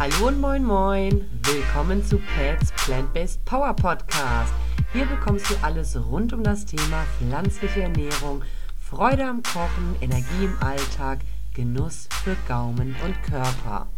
Hallo und moin moin. Willkommen zu Pets Plant-Based Power Podcast. Hier bekommst du alles rund um das Thema pflanzliche Ernährung, Freude am Kochen, Energie im Alltag, Genuss für Gaumen und Körper.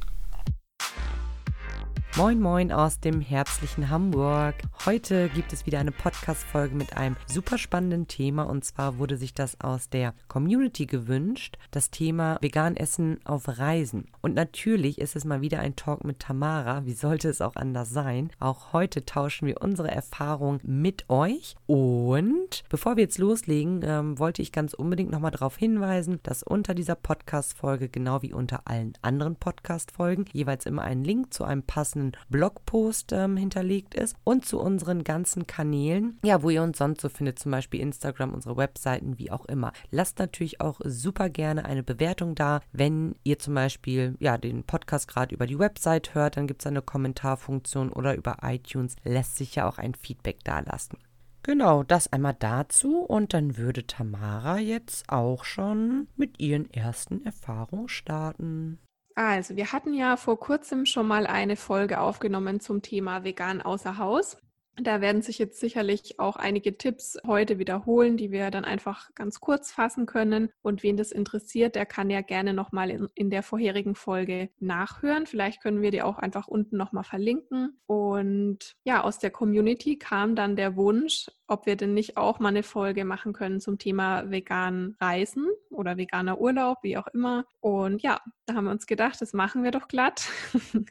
Moin Moin aus dem herzlichen Hamburg. Heute gibt es wieder eine Podcast-Folge mit einem super spannenden Thema und zwar wurde sich das aus der Community gewünscht, das Thema vegan Essen auf Reisen. Und natürlich ist es mal wieder ein Talk mit Tamara, wie sollte es auch anders sein? Auch heute tauschen wir unsere Erfahrungen mit euch und bevor wir jetzt loslegen, ähm, wollte ich ganz unbedingt nochmal darauf hinweisen, dass unter dieser Podcast-Folge, genau wie unter allen anderen Podcast-Folgen, jeweils immer ein Link zu einem passenden passenden Blogpost ähm, hinterlegt ist und zu unseren ganzen Kanälen, ja, wo ihr uns sonst so findet, zum Beispiel Instagram, unsere Webseiten, wie auch immer. Lasst natürlich auch super gerne eine Bewertung da, wenn ihr zum Beispiel ja den Podcast gerade über die Website hört, dann gibt es eine Kommentarfunktion oder über iTunes lässt sich ja auch ein Feedback da lassen. Genau, das einmal dazu und dann würde Tamara jetzt auch schon mit ihren ersten Erfahrungen starten. Also, wir hatten ja vor kurzem schon mal eine Folge aufgenommen zum Thema vegan außer Haus. Da werden sich jetzt sicherlich auch einige Tipps heute wiederholen, die wir dann einfach ganz kurz fassen können. Und wen das interessiert, der kann ja gerne nochmal in, in der vorherigen Folge nachhören. Vielleicht können wir die auch einfach unten nochmal verlinken. Und ja, aus der Community kam dann der Wunsch, ob wir denn nicht auch mal eine Folge machen können zum Thema vegan Reisen oder veganer Urlaub, wie auch immer. Und ja, da haben wir uns gedacht, das machen wir doch glatt.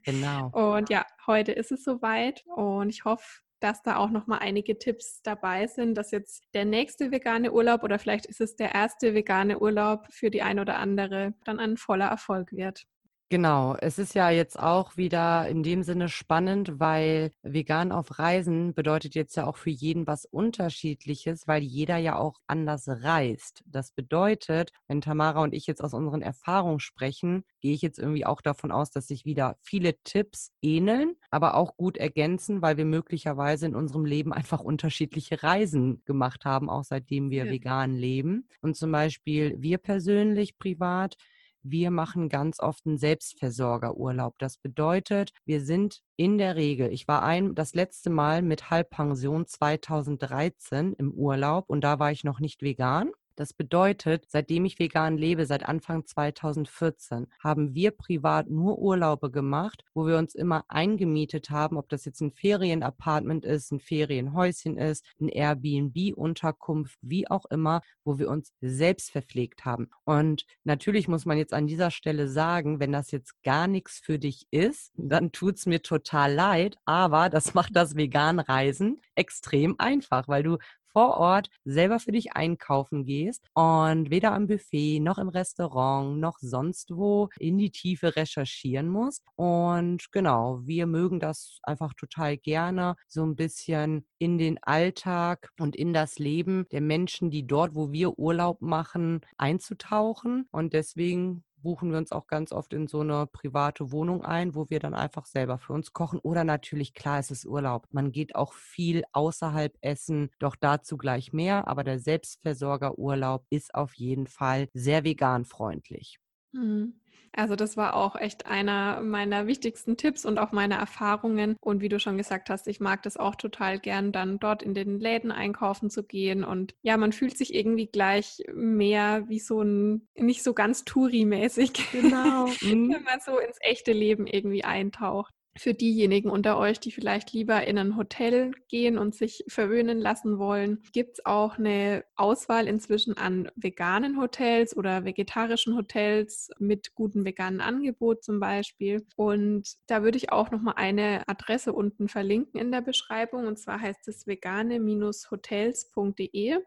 Genau. Und ja, heute ist es soweit und ich hoffe, dass da auch noch mal einige Tipps dabei sind, dass jetzt der nächste vegane Urlaub oder vielleicht ist es der erste vegane Urlaub für die ein oder andere dann ein voller Erfolg wird. Genau, es ist ja jetzt auch wieder in dem Sinne spannend, weil vegan auf Reisen bedeutet jetzt ja auch für jeden was Unterschiedliches, weil jeder ja auch anders reist. Das bedeutet, wenn Tamara und ich jetzt aus unseren Erfahrungen sprechen, gehe ich jetzt irgendwie auch davon aus, dass sich wieder viele Tipps ähneln, aber auch gut ergänzen, weil wir möglicherweise in unserem Leben einfach unterschiedliche Reisen gemacht haben, auch seitdem wir ja. vegan leben. Und zum Beispiel wir persönlich privat wir machen ganz oft einen Selbstversorgerurlaub. Das bedeutet, wir sind in der Regel, ich war ein, das letzte Mal mit Halbpension 2013 im Urlaub und da war ich noch nicht vegan. Das bedeutet, seitdem ich vegan lebe, seit Anfang 2014, haben wir privat nur Urlaube gemacht, wo wir uns immer eingemietet haben, ob das jetzt ein Ferienapartment ist, ein Ferienhäuschen ist, ein Airbnb-Unterkunft, wie auch immer, wo wir uns selbst verpflegt haben. Und natürlich muss man jetzt an dieser Stelle sagen, wenn das jetzt gar nichts für dich ist, dann tut es mir total leid, aber das macht das Vegan-Reisen extrem einfach, weil du vor Ort selber für dich einkaufen gehst und weder am Buffet noch im Restaurant noch sonst wo in die Tiefe recherchieren musst. Und genau, wir mögen das einfach total gerne, so ein bisschen in den Alltag und in das Leben der Menschen, die dort, wo wir Urlaub machen, einzutauchen. Und deswegen buchen wir uns auch ganz oft in so eine private Wohnung ein, wo wir dann einfach selber für uns kochen. Oder natürlich, klar, es ist Urlaub. Man geht auch viel außerhalb essen, doch dazu gleich mehr. Aber der Selbstversorgerurlaub ist auf jeden Fall sehr veganfreundlich. Mhm. Also das war auch echt einer meiner wichtigsten Tipps und auch meiner Erfahrungen. Und wie du schon gesagt hast, ich mag das auch total gern, dann dort in den Läden einkaufen zu gehen. Und ja, man fühlt sich irgendwie gleich mehr wie so ein, nicht so ganz Touri-mäßig. Genau. wenn mhm. man so ins echte Leben irgendwie eintaucht für diejenigen unter euch, die vielleicht lieber in ein Hotel gehen und sich verwöhnen lassen wollen, gibt es auch eine Auswahl inzwischen an veganen Hotels oder vegetarischen Hotels mit gutem veganen Angebot zum Beispiel. Und da würde ich auch noch mal eine Adresse unten verlinken in der Beschreibung. Und zwar heißt es vegane-hotels.de.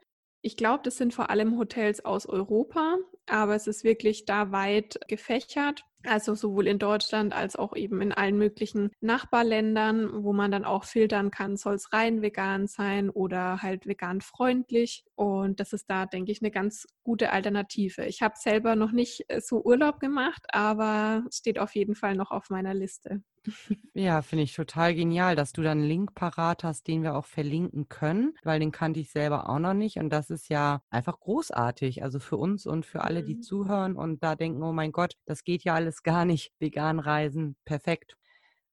Ich glaube, das sind vor allem Hotels aus Europa, aber es ist wirklich da weit gefächert. Also sowohl in Deutschland als auch eben in allen möglichen Nachbarländern, wo man dann auch filtern kann, soll es rein vegan sein oder halt vegan freundlich. Und das ist da, denke ich, eine ganz gute Alternative. Ich habe selber noch nicht äh, so Urlaub gemacht, aber steht auf jeden Fall noch auf meiner Liste. Ja, finde ich total genial, dass du dann einen Link parat hast, den wir auch verlinken können, weil den kannte ich selber auch noch nicht. Und das ist ja einfach großartig. Also für uns und für alle, die mhm. zuhören und da denken, oh mein Gott, das geht ja alles gar nicht. Vegan reisen, perfekt.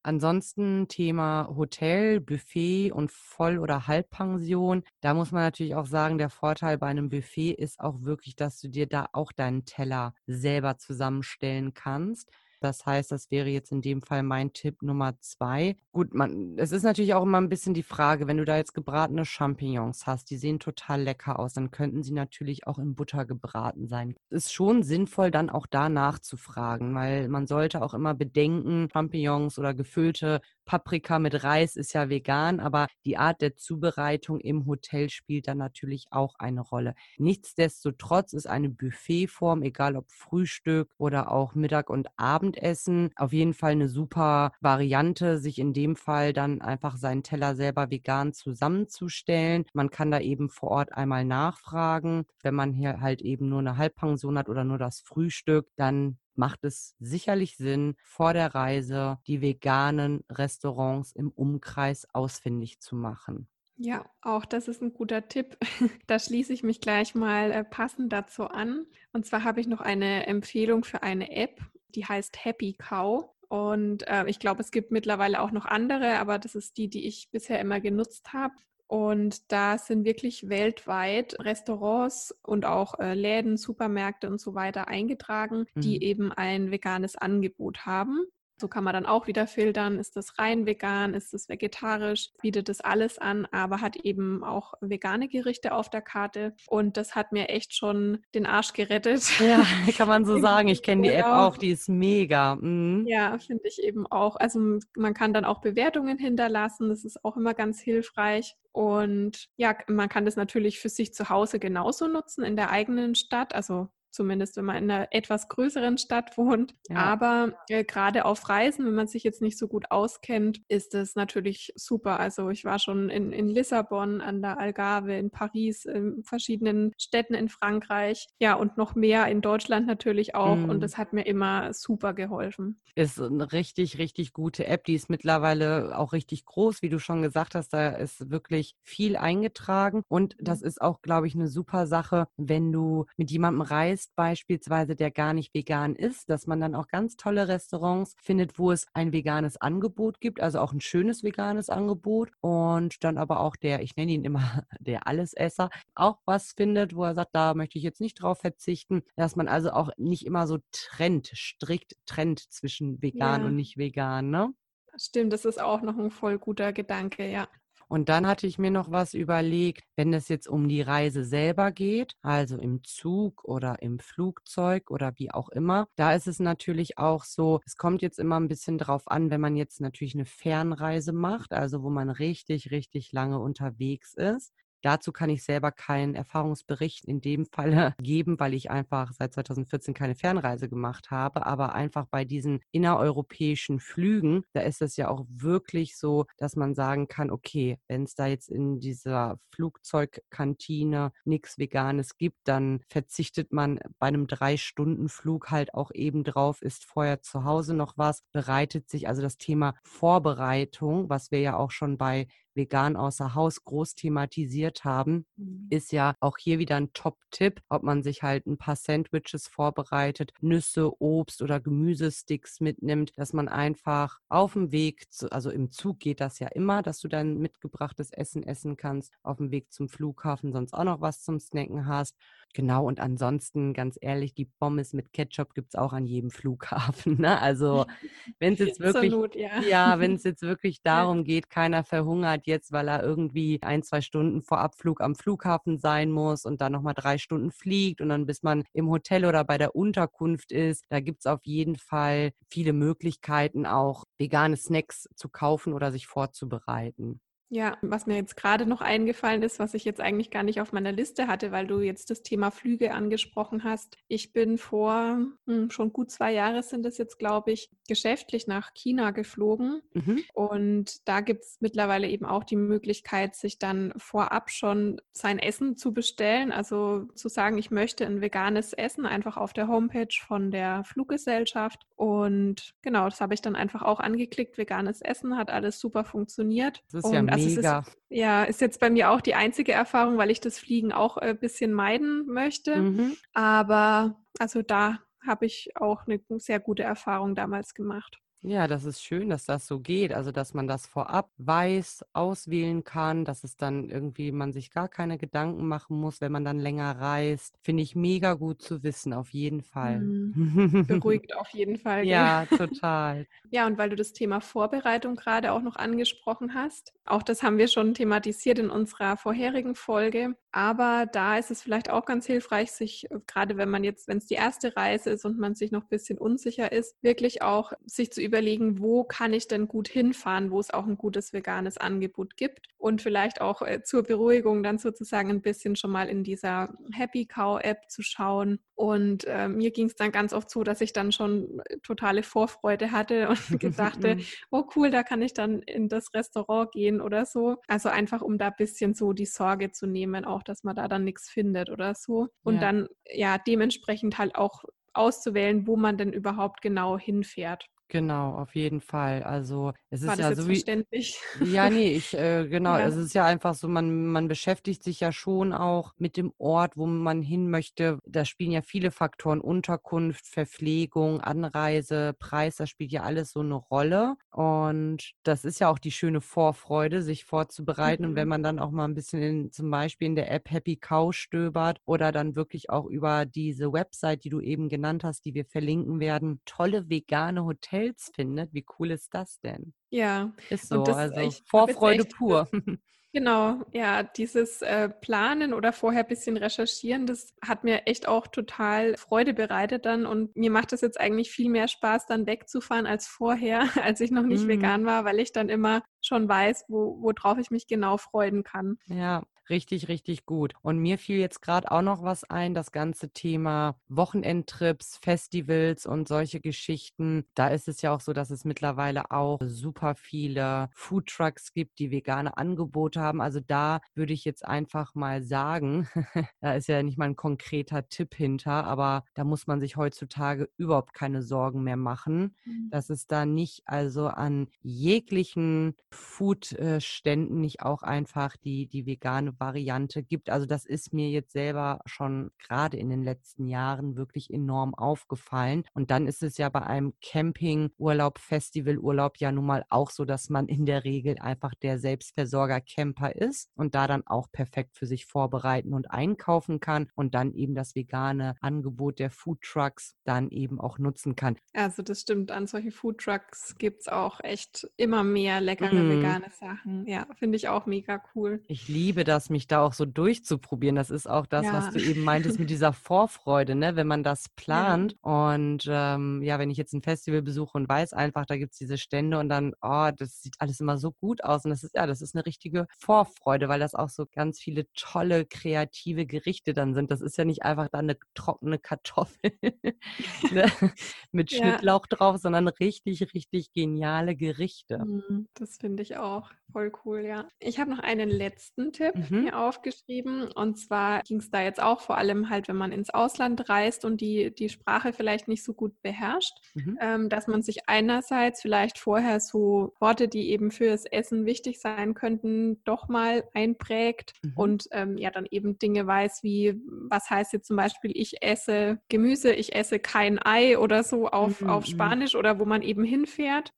Ansonsten Thema Hotel, Buffet und Voll- oder Halbpension. Da muss man natürlich auch sagen, der Vorteil bei einem Buffet ist auch wirklich, dass du dir da auch deinen Teller selber zusammenstellen kannst. Das heißt, das wäre jetzt in dem Fall mein Tipp Nummer zwei. Gut, man, es ist natürlich auch immer ein bisschen die Frage, wenn du da jetzt gebratene Champignons hast, die sehen total lecker aus, dann könnten sie natürlich auch in Butter gebraten sein. Es ist schon sinnvoll, dann auch da nachzufragen, weil man sollte auch immer bedenken, Champignons oder gefüllte Paprika mit Reis ist ja vegan, aber die Art der Zubereitung im Hotel spielt dann natürlich auch eine Rolle. Nichtsdestotrotz ist eine Buffetform, egal ob Frühstück oder auch Mittag- und Abendessen, auf jeden Fall eine super Variante, sich in dem Fall dann einfach seinen Teller selber vegan zusammenzustellen. Man kann da eben vor Ort einmal nachfragen. Wenn man hier halt eben nur eine Halbpension hat oder nur das Frühstück, dann macht es sicherlich Sinn, vor der Reise die veganen Restaurants im Umkreis ausfindig zu machen. Ja, auch das ist ein guter Tipp. Da schließe ich mich gleich mal äh, passend dazu an. Und zwar habe ich noch eine Empfehlung für eine App, die heißt Happy Cow. Und äh, ich glaube, es gibt mittlerweile auch noch andere, aber das ist die, die ich bisher immer genutzt habe. Und da sind wirklich weltweit Restaurants und auch äh, Läden, Supermärkte und so weiter eingetragen, die mhm. eben ein veganes Angebot haben. So kann man dann auch wieder filtern, ist das rein vegan, ist das vegetarisch, bietet das alles an, aber hat eben auch vegane Gerichte auf der Karte. Und das hat mir echt schon den Arsch gerettet. Ja, kann man so sagen. Ich kenne die App genau. auch, die ist mega. Mhm. Ja, finde ich eben auch. Also man kann dann auch Bewertungen hinterlassen, das ist auch immer ganz hilfreich. Und ja, man kann das natürlich für sich zu Hause genauso nutzen in der eigenen Stadt. Also zumindest wenn man in einer etwas größeren Stadt wohnt. Ja. Aber äh, gerade auf Reisen, wenn man sich jetzt nicht so gut auskennt, ist es natürlich super. Also ich war schon in, in Lissabon, an der Algarve, in Paris, in verschiedenen Städten in Frankreich, ja, und noch mehr in Deutschland natürlich auch. Mhm. Und das hat mir immer super geholfen. Ist eine richtig, richtig gute App. Die ist mittlerweile auch richtig groß, wie du schon gesagt hast. Da ist wirklich viel eingetragen. Und das mhm. ist auch, glaube ich, eine super Sache, wenn du mit jemandem reist, ist beispielsweise, der gar nicht vegan ist, dass man dann auch ganz tolle Restaurants findet, wo es ein veganes Angebot gibt, also auch ein schönes veganes Angebot und dann aber auch der, ich nenne ihn immer der Allesesser, auch was findet, wo er sagt, da möchte ich jetzt nicht drauf verzichten, dass man also auch nicht immer so trennt, strikt trennt zwischen vegan ja. und nicht vegan, ne? Stimmt, das ist auch noch ein voll guter Gedanke, ja. Und dann hatte ich mir noch was überlegt, wenn es jetzt um die Reise selber geht, also im Zug oder im Flugzeug oder wie auch immer, da ist es natürlich auch so, es kommt jetzt immer ein bisschen drauf an, wenn man jetzt natürlich eine Fernreise macht, also wo man richtig, richtig lange unterwegs ist, Dazu kann ich selber keinen Erfahrungsbericht in dem Falle geben, weil ich einfach seit 2014 keine Fernreise gemacht habe. Aber einfach bei diesen innereuropäischen Flügen, da ist es ja auch wirklich so, dass man sagen kann, okay, wenn es da jetzt in dieser Flugzeugkantine nichts Veganes gibt, dann verzichtet man bei einem Drei-Stunden-Flug halt auch eben drauf, ist vorher zu Hause noch was, bereitet sich also das Thema Vorbereitung, was wir ja auch schon bei vegan außer Haus groß thematisiert haben, mhm. ist ja auch hier wieder ein Top-Tipp, ob man sich halt ein paar Sandwiches vorbereitet, Nüsse, Obst oder Gemüsesticks mitnimmt, dass man einfach auf dem Weg, zu, also im Zug geht das ja immer, dass du dein mitgebrachtes Essen essen kannst, auf dem Weg zum Flughafen sonst auch noch was zum Snacken hast Genau, und ansonsten, ganz ehrlich, die Pommes mit Ketchup gibt es auch an jedem Flughafen. Ne? Also wenn es jetzt wirklich, Not, ja, ja wenn es jetzt wirklich darum geht, keiner verhungert jetzt, weil er irgendwie ein, zwei Stunden vor Abflug am Flughafen sein muss und dann nochmal drei Stunden fliegt und dann bis man im Hotel oder bei der Unterkunft ist, da gibt es auf jeden Fall viele Möglichkeiten, auch vegane Snacks zu kaufen oder sich vorzubereiten. Ja, was mir jetzt gerade noch eingefallen ist, was ich jetzt eigentlich gar nicht auf meiner Liste hatte, weil du jetzt das Thema Flüge angesprochen hast. Ich bin vor hm, schon gut zwei Jahre sind es jetzt, glaube ich, geschäftlich nach China geflogen. Mhm. Und da gibt es mittlerweile eben auch die Möglichkeit, sich dann vorab schon sein Essen zu bestellen. Also zu sagen, ich möchte ein veganes Essen einfach auf der Homepage von der Fluggesellschaft. Und genau, das habe ich dann einfach auch angeklickt. Veganes Essen hat alles super funktioniert. Das ist und ja also Mega. Ist, ja, ist jetzt bei mir auch die einzige Erfahrung, weil ich das Fliegen auch ein bisschen meiden möchte. Mhm. Aber also da habe ich auch eine sehr gute Erfahrung damals gemacht. Ja, das ist schön, dass das so geht. Also, dass man das vorab weiß, auswählen kann, dass es dann irgendwie man sich gar keine Gedanken machen muss, wenn man dann länger reist. Finde ich mega gut zu wissen, auf jeden Fall. Mhm. Beruhigt auf jeden Fall. Ja, total. Ja, und weil du das Thema Vorbereitung gerade auch noch angesprochen hast, auch das haben wir schon thematisiert in unserer vorherigen Folge. Aber da ist es vielleicht auch ganz hilfreich, sich, äh, gerade wenn man jetzt, wenn es die erste Reise ist und man sich noch ein bisschen unsicher ist, wirklich auch sich zu überlegen, wo kann ich denn gut hinfahren, wo es auch ein gutes veganes Angebot gibt. Und vielleicht auch äh, zur Beruhigung dann sozusagen ein bisschen schon mal in dieser Happy Cow App zu schauen. Und äh, mir ging es dann ganz oft so, dass ich dann schon äh, totale Vorfreude hatte und gedachte, oh cool, da kann ich dann in das Restaurant gehen oder so. Also einfach, um da ein bisschen so die Sorge zu nehmen, auch dass man da dann nichts findet oder so. Und ja. dann ja dementsprechend halt auch auszuwählen, wo man denn überhaupt genau hinfährt. Genau, auf jeden Fall. Also es War ist ja so wie. Ja, nee, ich, äh, genau, Ja. es ist ja einfach so, man, man beschäftigt sich ja schon auch mit dem Ort, wo man hin möchte. Da spielen ja viele Faktoren, Unterkunft, Verpflegung, Anreise, Preis, das spielt ja alles so eine Rolle. Und das ist ja auch die schöne Vorfreude, sich vorzubereiten. Und wenn Mhm. man dann auch mal ein bisschen in, zum Beispiel in der App Happy Cow stöbert oder dann wirklich auch über diese Website, die du eben genannt hast, die wir verlinken werden, tolle vegane Hotels findet, wie cool ist das denn? Ja, Ist so, das also Vorfreude echt pur. Genau, ja, dieses äh, Planen oder vorher ein bisschen recherchieren, das hat mir echt auch total Freude bereitet dann und mir macht es jetzt eigentlich viel mehr Spaß, dann wegzufahren als vorher, als ich noch nicht Mhm. vegan war, weil ich dann immer schon weiß, wo, worauf ich mich genau freuen kann. Ja, richtig, richtig gut. Und mir fiel jetzt gerade auch noch was ein, das ganze Thema Wochenendtrips, Festivals und solche Geschichten. Da ist es ja auch so, dass es mittlerweile auch super viele Foodtrucks gibt, die vegane Angebote haben. Also da würde ich jetzt einfach mal sagen, da ist ja nicht mal ein konkreter Tipp hinter, aber da muss man sich heutzutage überhaupt keine Sorgen mehr machen, dass es da nicht also an jeglichen Food-Ständen nicht auch einfach die, die vegane Variante gibt. Also das ist mir jetzt selber schon gerade in den letzten Jahren wirklich enorm aufgefallen. Und dann ist es ja bei einem Campingurlaub, Festivalurlaub ja nun mal auch so, dass man in der Regel einfach der Selbstversorger Camper ist und da dann auch perfekt für sich vorbereiten und einkaufen kann und dann eben das vegane Angebot der Foodtrucks dann eben auch nutzen kann. Also das stimmt, an solchen Foodtrucks gibt es auch echt immer mehr leckere Mm. vegane Sachen. Ja, finde ich auch mega cool. Ich liebe das, mich da auch so durchzuprobieren. Das ist auch das, was Ja. du eben meintest mit dieser Vorfreude, ne? wenn man das Ja. plant. Und ähm, ja, wenn ich jetzt ein Festival besuche und weiß einfach, da gibt es diese Stände und dann, oh, das sieht alles immer so gut aus. Und das ist, ja, das ist eine richtige Vorfreude, weil das auch so ganz viele tolle, kreative Gerichte dann sind. Das ist ja nicht einfach da eine trockene Kartoffel ne? mit Ja. Schnittlauch drauf, sondern richtig, richtig geniale Gerichte. Mhm, Das finde ich auch voll cool, ja. Ich habe noch einen letzten Tipp Mhm. mir aufgeschrieben. Und zwar ging es da jetzt auch vor allem halt, wenn man ins Ausland reist und die, die Sprache vielleicht nicht so gut beherrscht, Mhm. ähm, dass man sich einerseits vielleicht vorher so Worte, die eben fürs Essen wichtig sein könnten, doch mal einprägt Mhm. und ähm, ja dann eben Dinge weiß, wie was heißt jetzt zum Beispiel, ich esse Gemüse, ich esse kein Ei oder so auf, Mhm, auf mhm. Spanisch oder wo man eben hinfährt.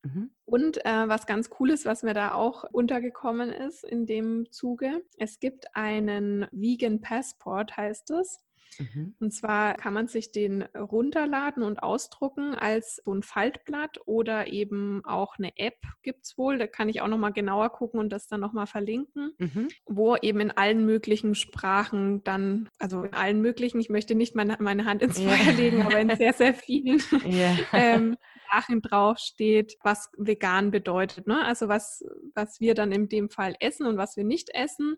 Und äh, was ganz cool ist, was mir da auch untergekommen ist in dem Zuge, es gibt einen Vegan Passport, heißt es. Mhm. Und zwar kann man sich den runterladen und ausdrucken als so ein Faltblatt oder eben auch eine App gibt es wohl. Da kann ich auch nochmal genauer gucken und das dann nochmal verlinken, Mhm. wo eben in allen möglichen Sprachen dann, also in allen möglichen, ich möchte nicht meine, meine Hand ins. Feuer legen, aber in sehr, sehr vielen Ja. ähm, Sachen draufsteht, was vegan bedeutet. Ne? Also was, was wir dann in dem Fall essen und was wir nicht essen.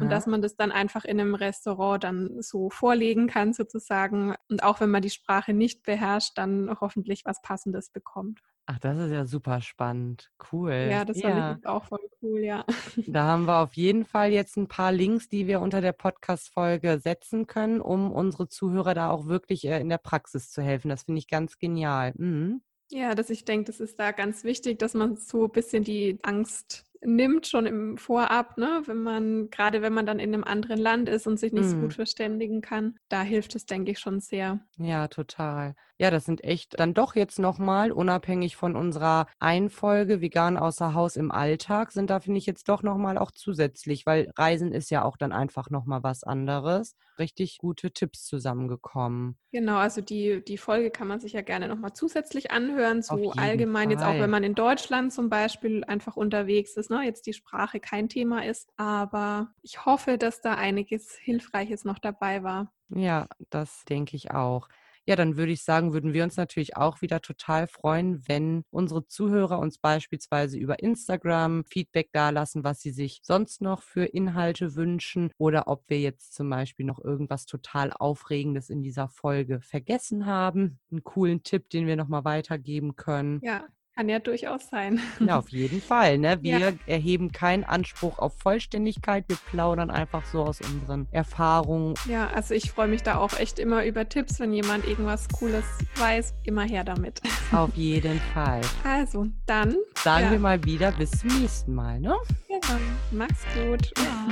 Und dass Aha. man das dann einfach in einem Restaurant dann so vorlegen kann sozusagen. Und auch wenn man die Sprache nicht beherrscht, dann hoffentlich was Passendes bekommt. Ach, das ist ja super spannend. Cool. Ja, das fand ich Ja, auch voll cool, ja. da haben wir auf jeden Fall jetzt ein paar Links, die wir unter der Podcast-Folge setzen können, um unsere Zuhörer da auch wirklich äh, in der Praxis zu helfen. Das finde ich ganz genial. Mhm. Ja, dass ich denke, das ist da ganz wichtig, dass man so ein bisschen die Angst nimmt, schon im Vorab, ne? Wenn man, gerade wenn man dann in einem anderen Land ist und sich nicht so gut Mhm. verständigen kann, da hilft es, denke ich, schon sehr. Ja, total. Ja, das sind echt dann doch jetzt nochmal, unabhängig von unserer Einfolge vegan außer Haus im Alltag, sind da, finde ich, jetzt doch nochmal auch zusätzlich, weil Reisen ist ja auch dann einfach nochmal was anderes. Richtig gute Tipps zusammengekommen. Genau, also die, die Folge kann man sich ja gerne nochmal zusätzlich anhören, so allgemein Fall. jetzt auch, wenn man in Deutschland zum Beispiel einfach unterwegs ist, ne? jetzt die Sprache kein Thema ist. Aber ich hoffe, dass da einiges Hilfreiches noch dabei war. Ja, das denke ich auch. Ja, dann würde ich sagen, würden wir uns natürlich auch wieder total freuen, wenn unsere Zuhörer uns beispielsweise über Instagram Feedback dalassen, was sie sich sonst noch für Inhalte wünschen oder ob wir jetzt zum Beispiel noch irgendwas total Aufregendes in dieser Folge vergessen haben. Einen coolen Tipp, den wir nochmal weitergeben können. Ja, kann ja durchaus sein. Ja, auf jeden Fall. Ne? Wir ja. erheben keinen Anspruch auf Vollständigkeit. Wir plaudern einfach so aus unseren Erfahrungen. Ja, also ich freue mich da auch echt immer über Tipps, wenn jemand irgendwas Cooles weiß. Immer her damit. Auf jeden Fall. Also, dann sagen ja. wir mal wieder bis zum nächsten Mal. Ne? Genau. Mach's gut. Ja.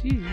Tschüss.